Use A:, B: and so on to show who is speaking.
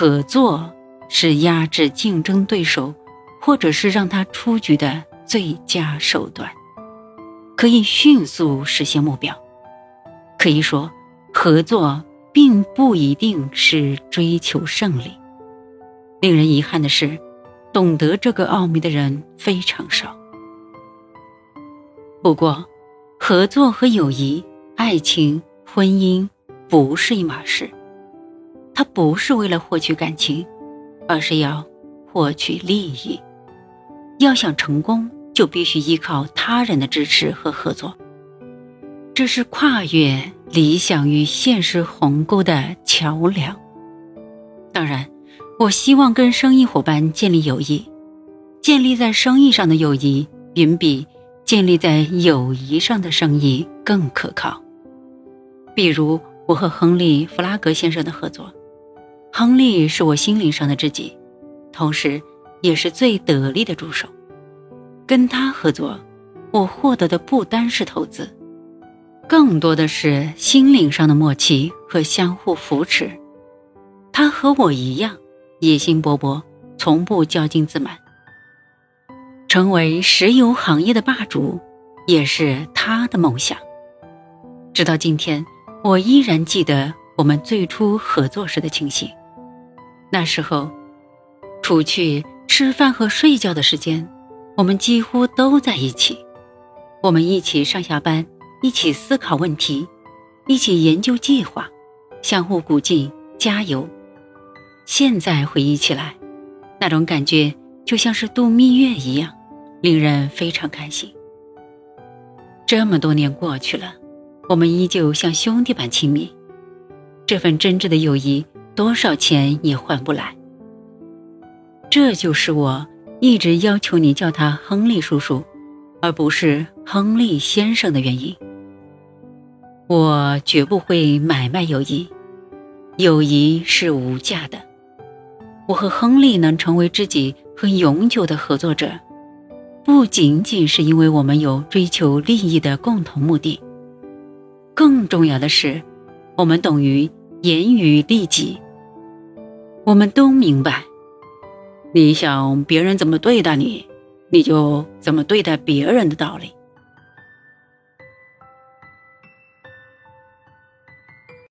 A: 合作是压制竞争对手，或者是让他出局的最佳手段，可以迅速实现目标。可以说，合作并不一定是追求胜利。令人遗憾的是，懂得这个奥秘的人非常少。不过，合作和友谊、爱情、婚姻不是一码事。他不是为了获取感情，而是要获取利益。要想成功，就必须依靠他人的支持和合作。这是跨越理想与现实鸿沟的桥梁。当然，我希望跟生意伙伴建立友谊。建立在生意上的友谊，远比建立在友谊上的生意更可靠。比如，我和亨利·弗拉格先生的合作。亨利是我心灵上的知己，同时也是最得力的助手。跟他合作，我获得的不单是投资，更多的是心灵上的默契和相互扶持。他和我一样，野心勃勃，从不骄矜自满。成为石油行业的霸主，也是他的梦想。直到今天，我依然记得我们最初合作时的情形。那时候，除去吃饭和睡觉的时间，我们几乎都在一起。我们一起上下班，一起思考问题，一起研究计划，相互鼓劲加油。现在回忆起来，那种感觉就像是度蜜月一样，令人非常开心。这么多年过去了，我们依旧像兄弟般亲密。这份真挚的友谊。多少钱也换不来。这就是我一直要求你叫他亨利叔叔，而不是亨利先生的原因。我绝不会买卖友谊，友谊是无价的。我和亨利能成为知己和永久的合作者，不仅仅是因为我们有追求利益的共同目的，更重要的是，我们懂于严于律己。我们都明白，你想别人怎么对待你，你就怎么对待别人的道理。